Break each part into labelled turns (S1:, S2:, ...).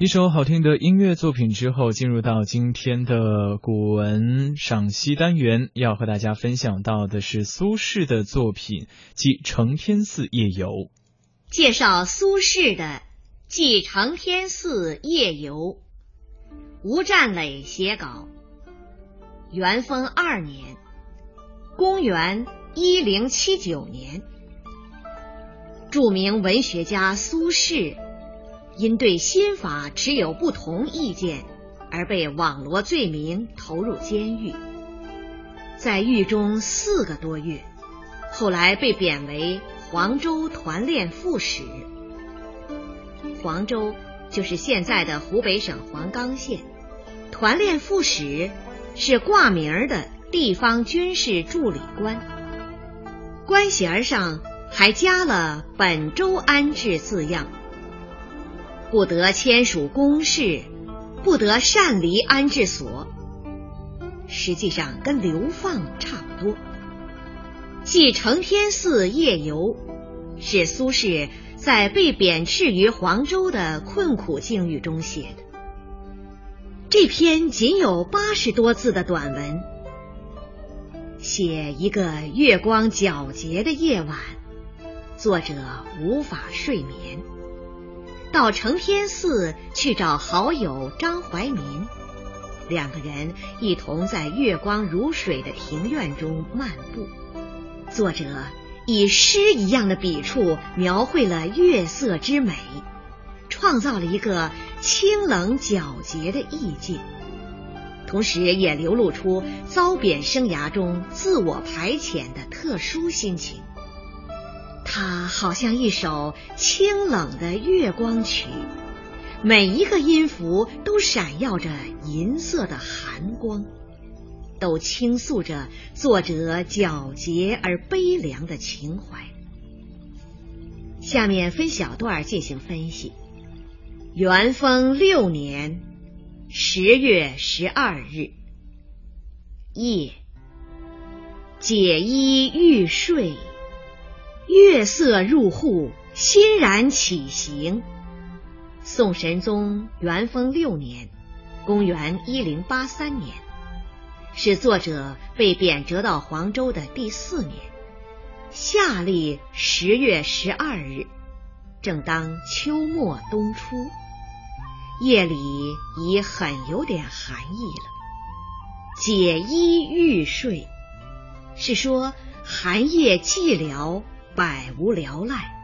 S1: 一首好听的音乐作品之后，进入到今天的古文赏析单元，要和大家分享到的是苏轼的作品，即《承天寺夜游》。
S2: 介绍苏轼的《记承天寺夜游》，吴占磊写稿。元丰二年，公元一零七九年，著名文学家苏轼。因对新法持有不同意见，而被网罗罪名，投入监狱，在狱中四个多月，后来被贬为黄州团练副使。黄州就是现在的湖北省黄冈县，团练副使是挂名的地方军事助理官，官衔上还加了“本州安置”字样。不得签署公事，不得擅离安置所。实际上跟流放差不多。《记承天寺夜游》是苏轼在被贬斥于黄州的困苦境遇中写的。这篇仅有八十多字的短文，写一个月光皎洁的夜晚，作者无法睡眠。到承天寺去找好友张怀民，两个人一同在月光如水的庭院中漫步。作者以诗一样的笔触描绘了月色之美，创造了一个清冷皎洁的意境，同时也流露出遭贬生涯中自我排遣的特殊心情。它好像一首清冷的月光曲，每一个音符都闪耀着银色的寒光，都倾诉着作者皎洁而悲凉的情怀。下面分小段进行分析。元丰六年十月十二日夜，解衣欲睡。月色入户，欣然起行。宋神宗元丰六年，公元一零八三年，是作者被贬谪到黄州的第四年。夏历十月十二日，正当秋末冬初，夜里已很有点寒意了。解衣欲睡，是说寒夜寂寥。百无聊赖，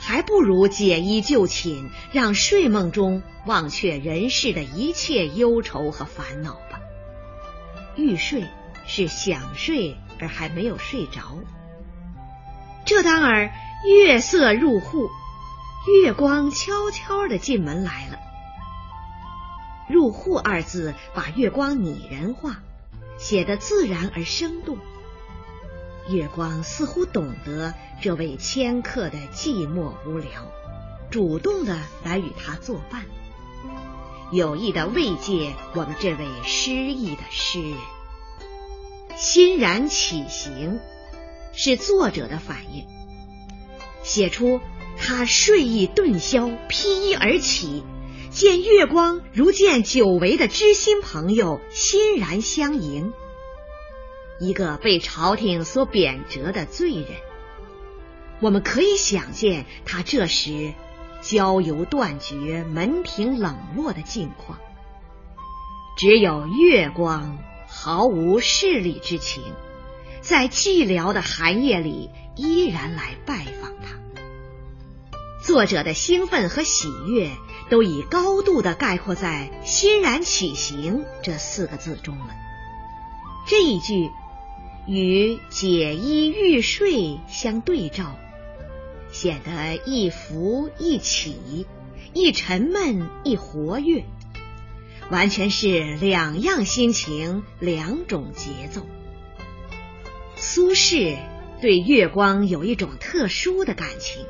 S2: 还不如解衣就寝，让睡梦中忘却人世的一切忧愁和烦恼吧。欲睡是想睡而还没有睡着。这当儿月色入户，月光悄悄的进门来了。入户二字把月光拟人化，写得自然而生动。月光似乎懂得这位迁客的寂寞无聊，主动的来与他作伴，有意的慰藉我们这位失意的诗人。欣然起行，是作者的反应，写出他睡意顿消，披衣而起，见月光如见久违的知心朋友，欣然相迎。一个被朝廷所贬谪的罪人，我们可以想见他这时交游断绝、门庭冷落的境况。只有月光，毫无势力之情，在寂寥的寒夜里依然来拜访他。作者的兴奋和喜悦，都已高度的概括在“欣然起行”这四个字中了。这一句。与解衣欲睡相对照，显得一浮一起，一沉闷一活跃，完全是两样心情，两种节奏。苏轼对月光有一种特殊的感情，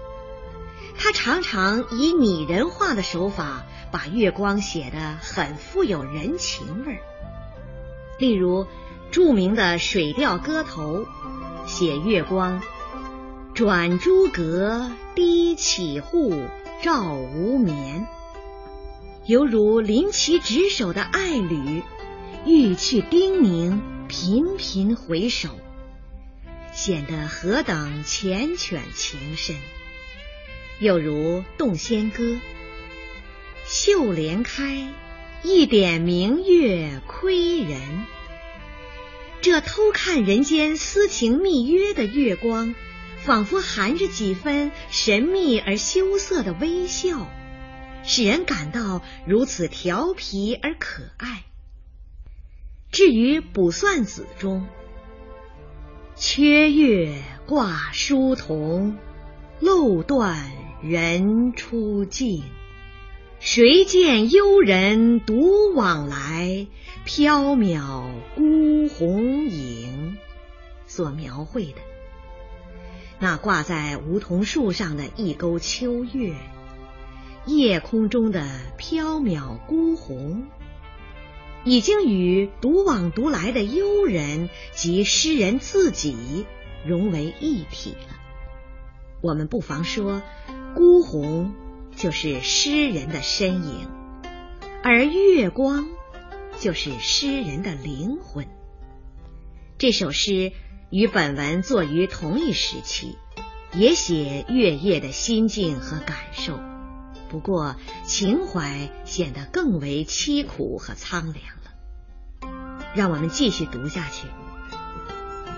S2: 他常常以拟人化的手法把月光写得很富有人情味儿，例如。著名的《水调歌头》写月光，转朱阁，低绮户，照无眠。犹如临其职守的爱侣，欲去叮咛，频频回首，显得何等缱绻情深。又如《洞仙歌》：“绣帘开，一点明月窥人。”这偷看人间私情密约的月光，仿佛含着几分神秘而羞涩的微笑，使人感到如此调皮而可爱。至于《卜算子》中“缺月挂疏桐，漏断人初静。谁见幽人独往来？”缥缈孤鸿影，所描绘的那挂在梧桐树上的一钩秋月，夜空中的缥缈孤鸿，已经与独往独来的幽人及诗人自己融为一体了。我们不妨说，孤鸿就是诗人的身影，而月光。就是诗人的灵魂。这首诗与本文作于同一时期，也写月夜的心境和感受，不过情怀显得更为凄苦和苍凉了。让我们继续读下去。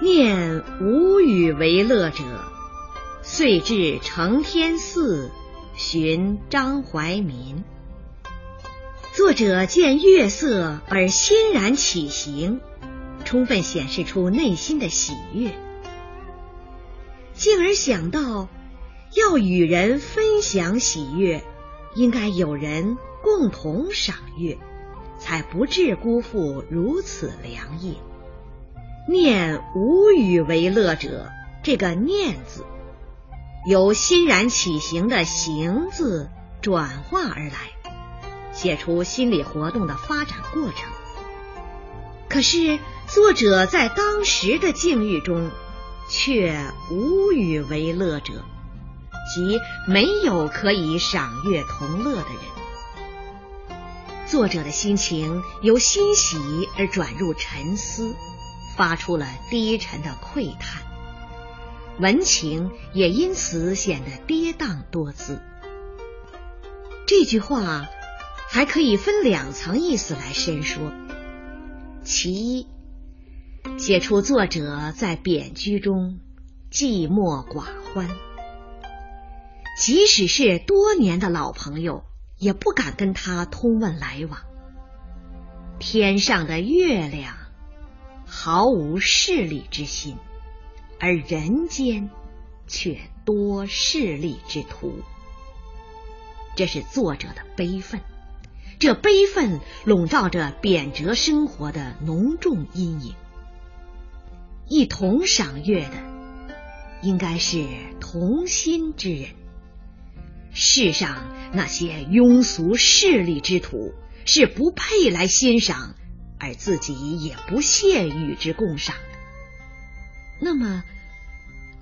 S2: 念无与为乐者，遂至承天寺寻张怀民。作者见月色而欣然起行，充分显示出内心的喜悦，进而想到要与人分享喜悦，应该有人共同赏月，才不致辜负如此良夜。念无与为乐者，这个“念”字，由欣然起行的“行”字转化而来。写出心理活动的发展过程。可是作者在当时的境遇中，却无与为乐者，即没有可以赏月同乐的人。作者的心情由欣喜而转入沉思，发出了低沉的喟叹，文情也因此显得跌宕多姿。这句话。还可以分两层意思来申说。其一，写出作者在贬居中寂寞寡欢，即使是多年的老朋友，也不敢跟他通问来往。天上的月亮毫无势力之心，而人间却多势力之徒，这是作者的悲愤。这悲愤笼罩着贬谪生活的浓重阴影。一同赏月的，应该是同心之人。世上那些庸俗势利之徒，是不配来欣赏，而自己也不屑与之共赏。那么，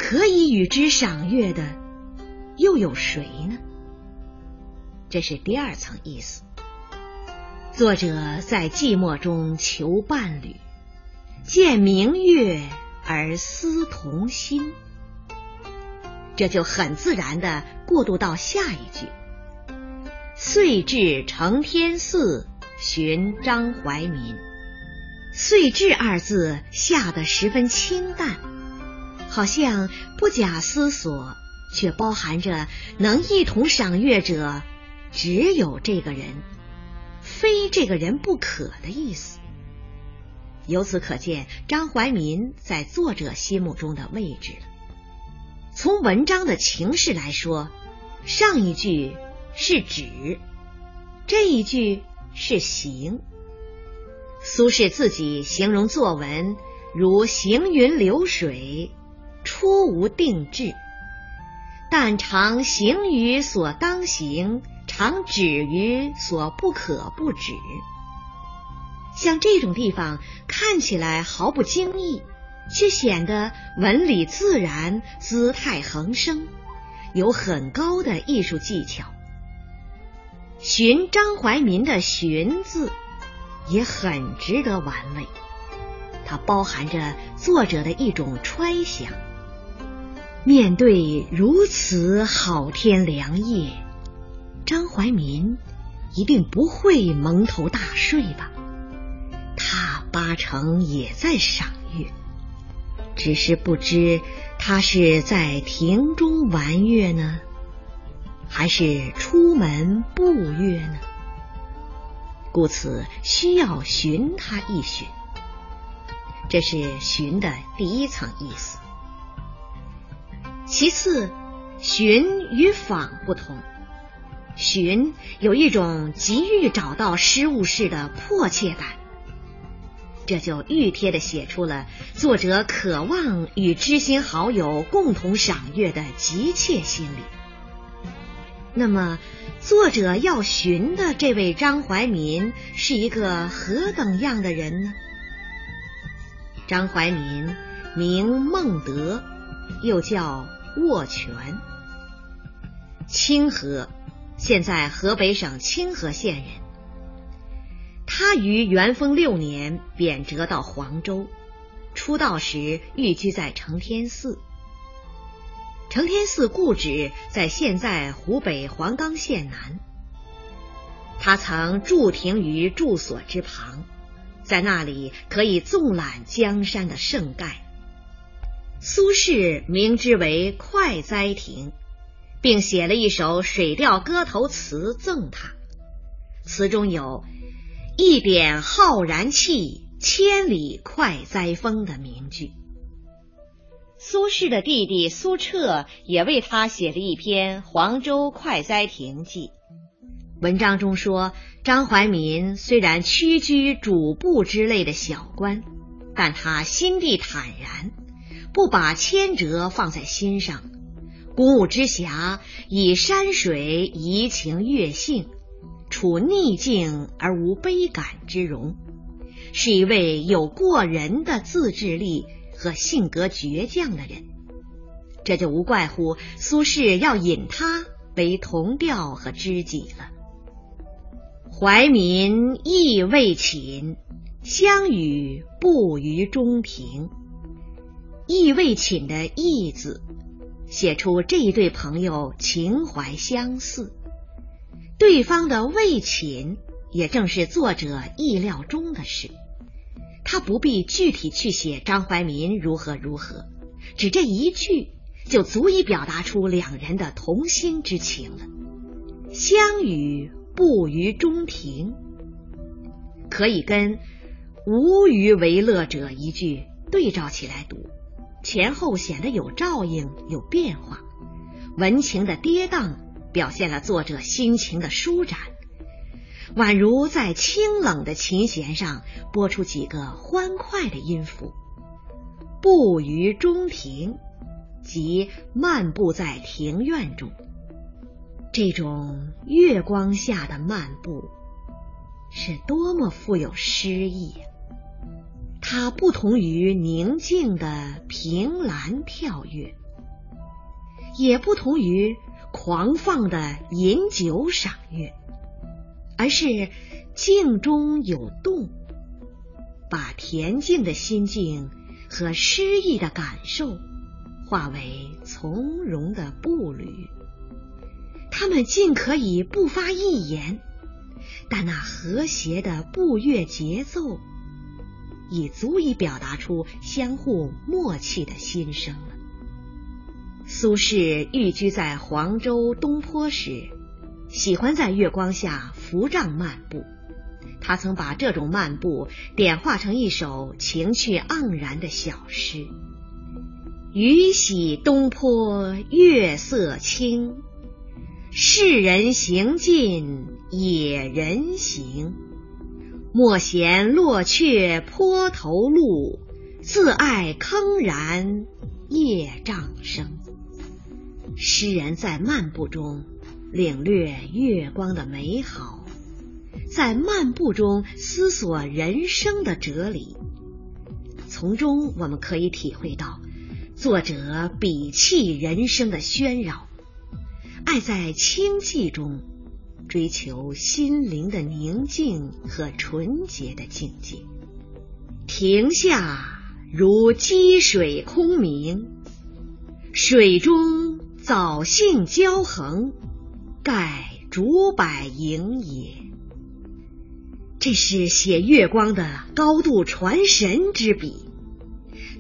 S2: 可以与之赏月的，又有谁呢？这是第二层意思。作者在寂寞中求伴侣，见明月而思同心，这就很自然的过渡到下一句：遂至承天寺寻张怀民。遂至二字下得十分清淡，好像不假思索，却包含着能一同赏月者只有这个人。非这个人不可的意思。由此可见，张怀民在作者心目中的位置了。从文章的情势来说，上一句是指，这一句是行。苏轼自己形容作文如行云流水，初无定志，但常行于所当行。常止于所不可不止，像这种地方看起来毫不经意，却显得纹理自然、姿态横生，有很高的艺术技巧。寻张怀民的“寻”字也很值得玩味，它包含着作者的一种揣想。面对如此好天良夜，张怀民一定不会蒙头大睡吧？他八成也在赏月，只是不知他是在庭中玩月呢，还是出门步月呢？故此需要寻他一寻。这是寻的第一层意思。其次，寻与访不同。寻有一种急于找到失物似的迫切感，这就愈贴的写出了作者渴望与知心好友共同赏月的急切心理。那么，作者要寻的这位张怀民是一个何等样的人呢？张怀民名孟德，又叫。握拳，清河，现在河北省清河县人。他于元丰六年贬谪到黄州，出道时寓居在承天寺。承天寺故址在现在湖北黄冈县南。他曾驻停于住所之旁，在那里可以纵览江山的盛盖。苏轼名之为快哉亭，并写了一首水调歌头词赠他。词中有“一点浩然气，千里快哉风”的名句。苏轼的弟弟苏辙也为他写了一篇《黄州快哉亭记》。文章中说，张怀民虽然屈居主簿之类的小官，但他心地坦然。不把牵折放在心上，公务之侠以山水怡情悦性，处逆境而无悲感之容，是一位有过人的自制力和性格倔强的人。这就无怪乎苏轼要引他为同调和知己了。怀民亦未寝，相与步于中庭。意未寝的“意”字，写出这一对朋友情怀相似。对方的未寝，也正是作者意料中的事。他不必具体去写张怀民如何如何，只这一句就足以表达出两人的同心之情了。相与步于中庭，可以跟“无与为乐者”一句对照起来读。前后显得有照应，有变化，文情的跌宕表现了作者心情的舒展，宛如在清冷的琴弦上拨出几个欢快的音符。步于中庭，即漫步在庭院中，这种月光下的漫步，是多么富有诗意啊！它不同于宁静的凭栏跳跃，也不同于狂放的饮酒赏月，而是静中有动，把恬静的心境和诗意的感受化为从容的步履。他们尽可以不发一言，但那和谐的步乐节奏。已足以表达出相互默契的心声了。苏轼寓居在黄州东坡时，喜欢在月光下扶杖漫步。他曾把这种漫步点化成一首情趣盎然的小诗：“雨洗东坡月色清，世人行尽野人行。”莫嫌落雀坡头路，自爱铿然夜障声。诗人在漫步中领略月光的美好，在漫步中思索人生的哲理。从中我们可以体会到作者鄙弃人生的喧扰，爱在清寂中追求心灵的宁静和纯洁的境界。亭下如积水空明，水中藻荇交横，盖竹柏影也。这是写月光的高度传神之笔。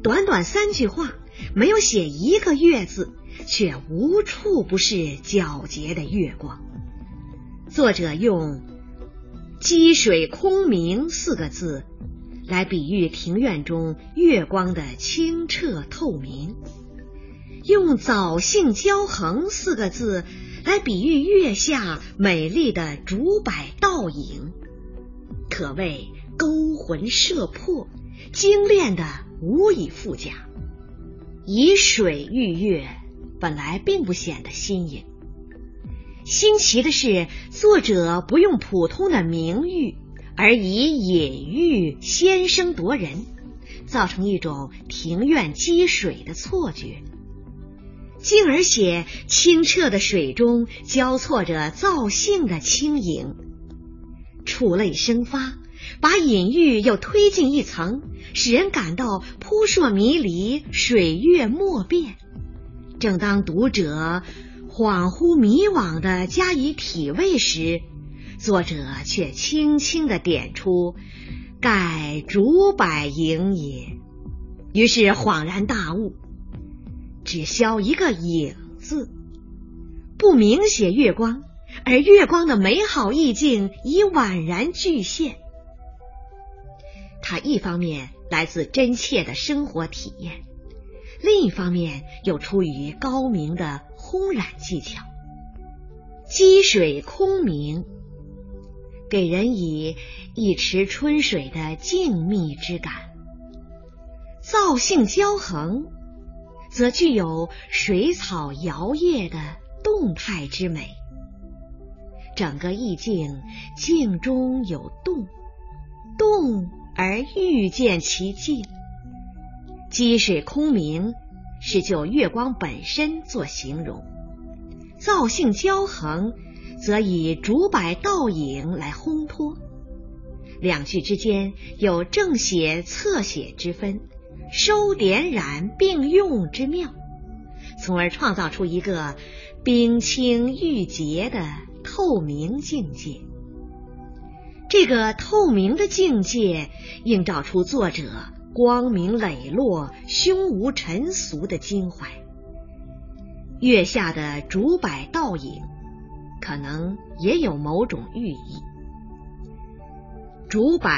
S2: 短短三句话，没有写一个月字。却无处不是皎洁的月光。作者用“积水空明”四个字来比喻庭院中月光的清澈透明，用“藻荇交横”四个字来比喻月下美丽的竹柏倒影，可谓勾魂摄魄，精炼的无以复加。以水喻月。本来并不显得新颖。新奇的是，作者不用普通的名誉，而以隐喻先声夺人，造成一种庭院积水的错觉，进而写清澈的水中交错着造性的轻盈，触类生发，把隐喻又推进一层，使人感到扑朔迷离，水月莫辨。正当读者恍惚迷惘的加以体味时，作者却轻轻的点出“盖竹柏影也”，于是恍然大悟，只消一个“影”字，不明写月光，而月光的美好意境已宛然具现。它一方面来自真切的生活体验。另一方面，又出于高明的烘染技巧，积水空明，给人以一池春水的静谧之感；造性交横，则具有水草摇曳的动态之美。整个意境静中有动，动而欲见其静。积水空明是就月光本身做形容，造性交横则以竹柏倒影来烘托，两句之间有正写侧写之分，收点染并用之妙，从而创造出一个冰清玉洁的透明境界。这个透明的境界映照出作者。光明磊落、胸无尘俗的襟怀，月下的竹柏倒影，可能也有某种寓意。竹柏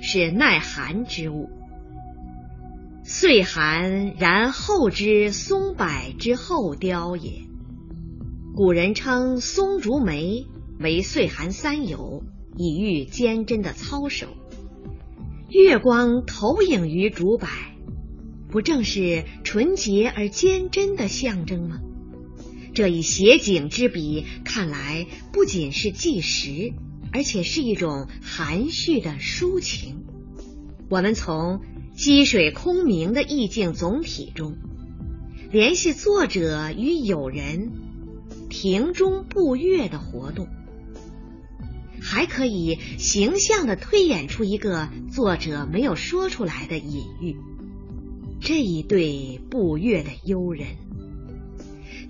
S2: 是耐寒之物，岁寒然后之松柏之后凋也。古人称松竹梅为岁寒三友，以喻坚贞的操守。月光投影于竹柏，不正是纯洁而坚贞的象征吗？这一写景之笔，看来不仅是纪实，而且是一种含蓄的抒情。我们从积水空明的意境总体中，联系作者与友人庭中步月的活动。还可以形象的推演出一个作者没有说出来的隐喻。这一对步月的幽人，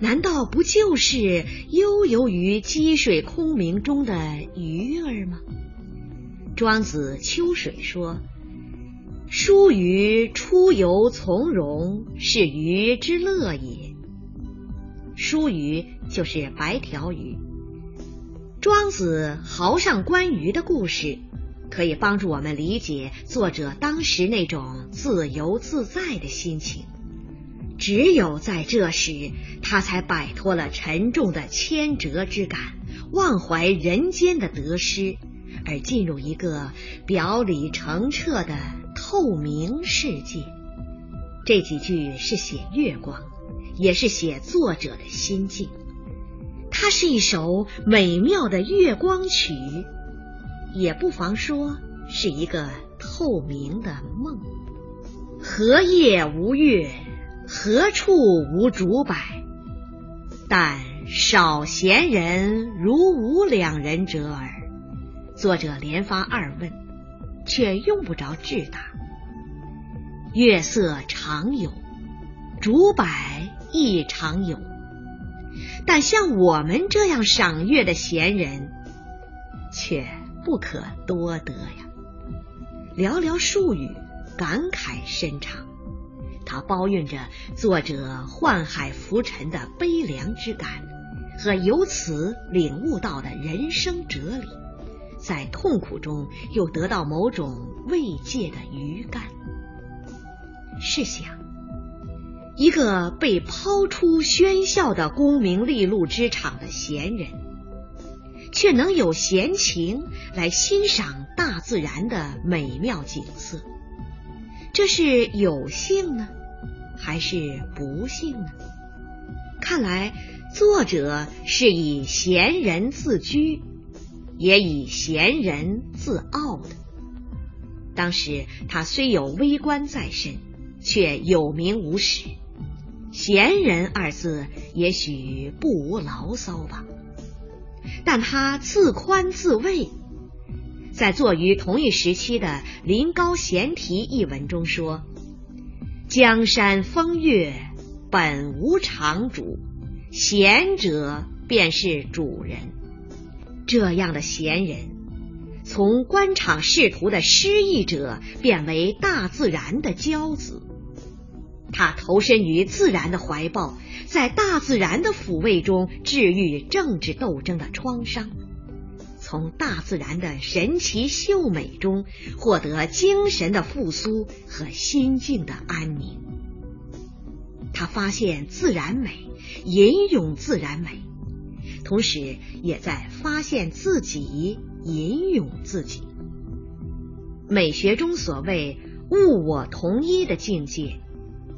S2: 难道不就是悠游于积水空明中的鱼儿吗？庄子《秋水》说：“疏鱼出游从容，是鱼之乐也。”疏鱼就是白条鱼。庄子豪上观鱼的故事，可以帮助我们理解作者当时那种自由自在的心情。只有在这时，他才摆脱了沉重的牵折之感，忘怀人间的得失，而进入一个表里澄澈的透明世界。这几句是写月光，也是写作者的心境。它是一首美妙的月光曲，也不妨说是一个透明的梦。何夜无月？何处无竹柏？但少闲人如吾两人者耳。作者连发二问，却用不着致答。月色常有，竹柏亦常有，但像我们这样赏月的闲人，却不可多得呀。寥寥数语，感慨深长。它包蕴着作者宦海浮沉的悲凉之感，和由此领悟到的人生哲理，在痛苦中又得到某种慰藉的余感。试想，一个被抛出喧嚣的功名利禄之场的闲人，却能有闲情来欣赏大自然的美妙景色。这是有幸呢，还是不幸呢？看来作者是以闲人自居，也以闲人自傲的。当时他虽有微官在身，却有名无实，“闲人”二字也许不无牢骚吧。但他自宽自慰。在作于同一时期的《临高闲题》一文中说：“江山风月本无常主，贤者便是主人。”这样的贤人，从官场仕途的失意者，变为大自然的骄子。他投身于自然的怀抱，在大自然的抚慰中治愈政治斗争的创伤。从大自然的神奇秀美中获得精神的复苏和心境的安宁。他发现自然美，吟咏自然美，同时也在发现自己，吟咏自己。美学中所谓物我同一的境界，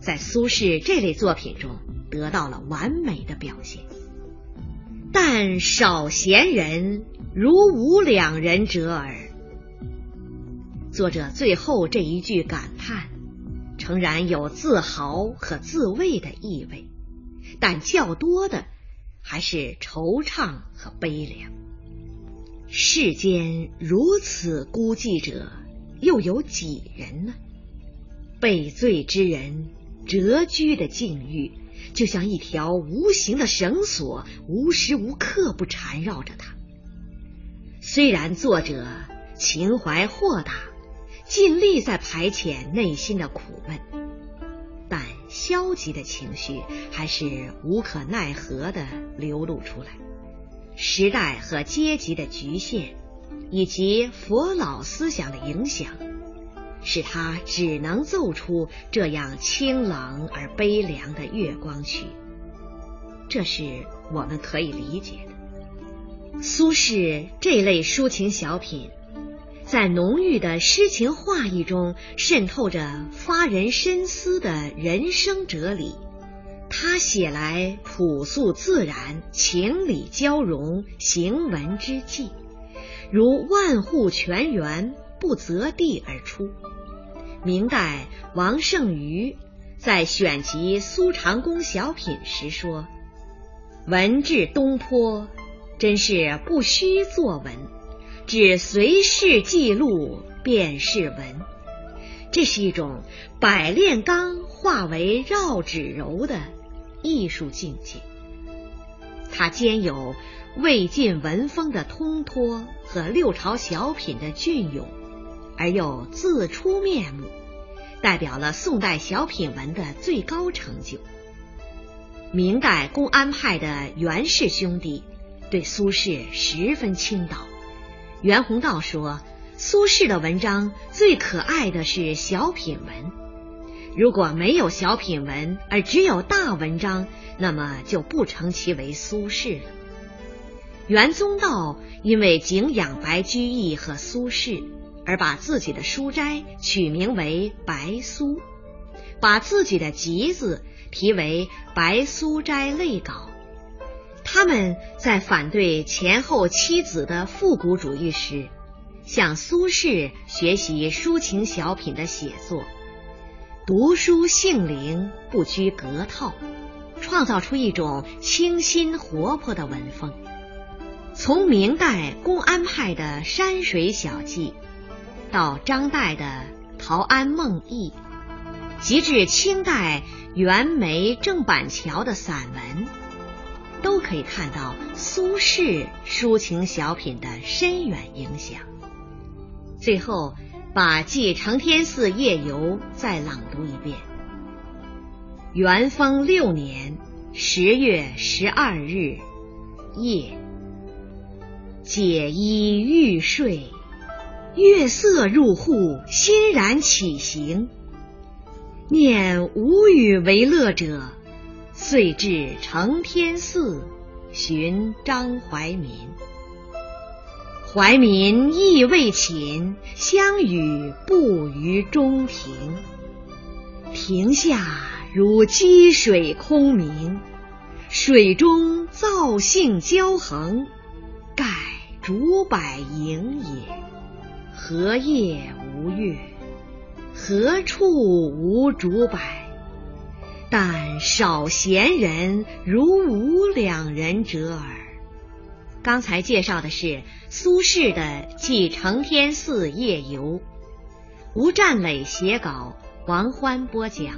S2: 在苏轼这类作品中得到了完美的表现。但少闲人。如吾两人者耳。作者最后这一句感叹，诚然有自豪和自慰的意味，但较多的还是惆怅和悲凉。世间如此孤寂者，又有几人呢？被罪之人谪居的境遇，就像一条无形的绳索，无时无刻不缠绕着他。虽然作者情怀豁达，尽力在排遣内心的苦闷，但消极的情绪还是无可奈何的流露出来。时代和阶级的局限，以及佛老思想的影响，使他只能奏出这样清冷而悲凉的月光曲。这是我们可以理解的。苏轼这类抒情小品，在浓郁的诗情画意中渗透着发人深思的人生哲理。他写来朴素自然、情理交融、行文之际，如万户泉源不择地而出。明代王圣瑜在选集苏长公小品时说：“文至东坡。”真是不须作文，只随事记录便是文。这是一种百炼钢化为绕指柔的艺术境界。它兼有魏晋文风的通脱和六朝小品的隽永，而又自出面目，代表了宋代小品文的最高成就。明代公安派的袁氏兄弟。对苏轼十分倾倒。袁宏道说：“苏轼的文章最可爱的是小品文，如果没有小品文，而只有大文章，那么就不称其为苏轼了。”袁宗道因为敬仰白居易和苏轼，而把自己的书斋取名为白苏，把自己的集子题为《白苏斋类稿》。他们在反对前后妻子的复古主义时，向苏轼学习抒情小品的写作。读书性灵，不拘格套，创造出一种清新活泼的文风。从明代公安派的山水小记，到张岱的《陶庵梦忆》，及至清代袁枚、郑板桥的散文，都可以看到苏轼抒情小品的深远影响。最后，把《记承天寺夜游》再朗读一遍。元丰六年十月十二日夜。解衣欲睡，月色入户，欣然起行。念无与为乐者，遂至承天寺寻张怀民。怀民亦未寝，相与步于中庭。庭下如积水空明，水中藻荇交横，盖。竹柏影也，何夜无月？何处无竹柏？但少闲人如吾两人者耳。刚才介绍的是苏轼的《记承天寺夜游》，吴占磊写稿，王欢播讲。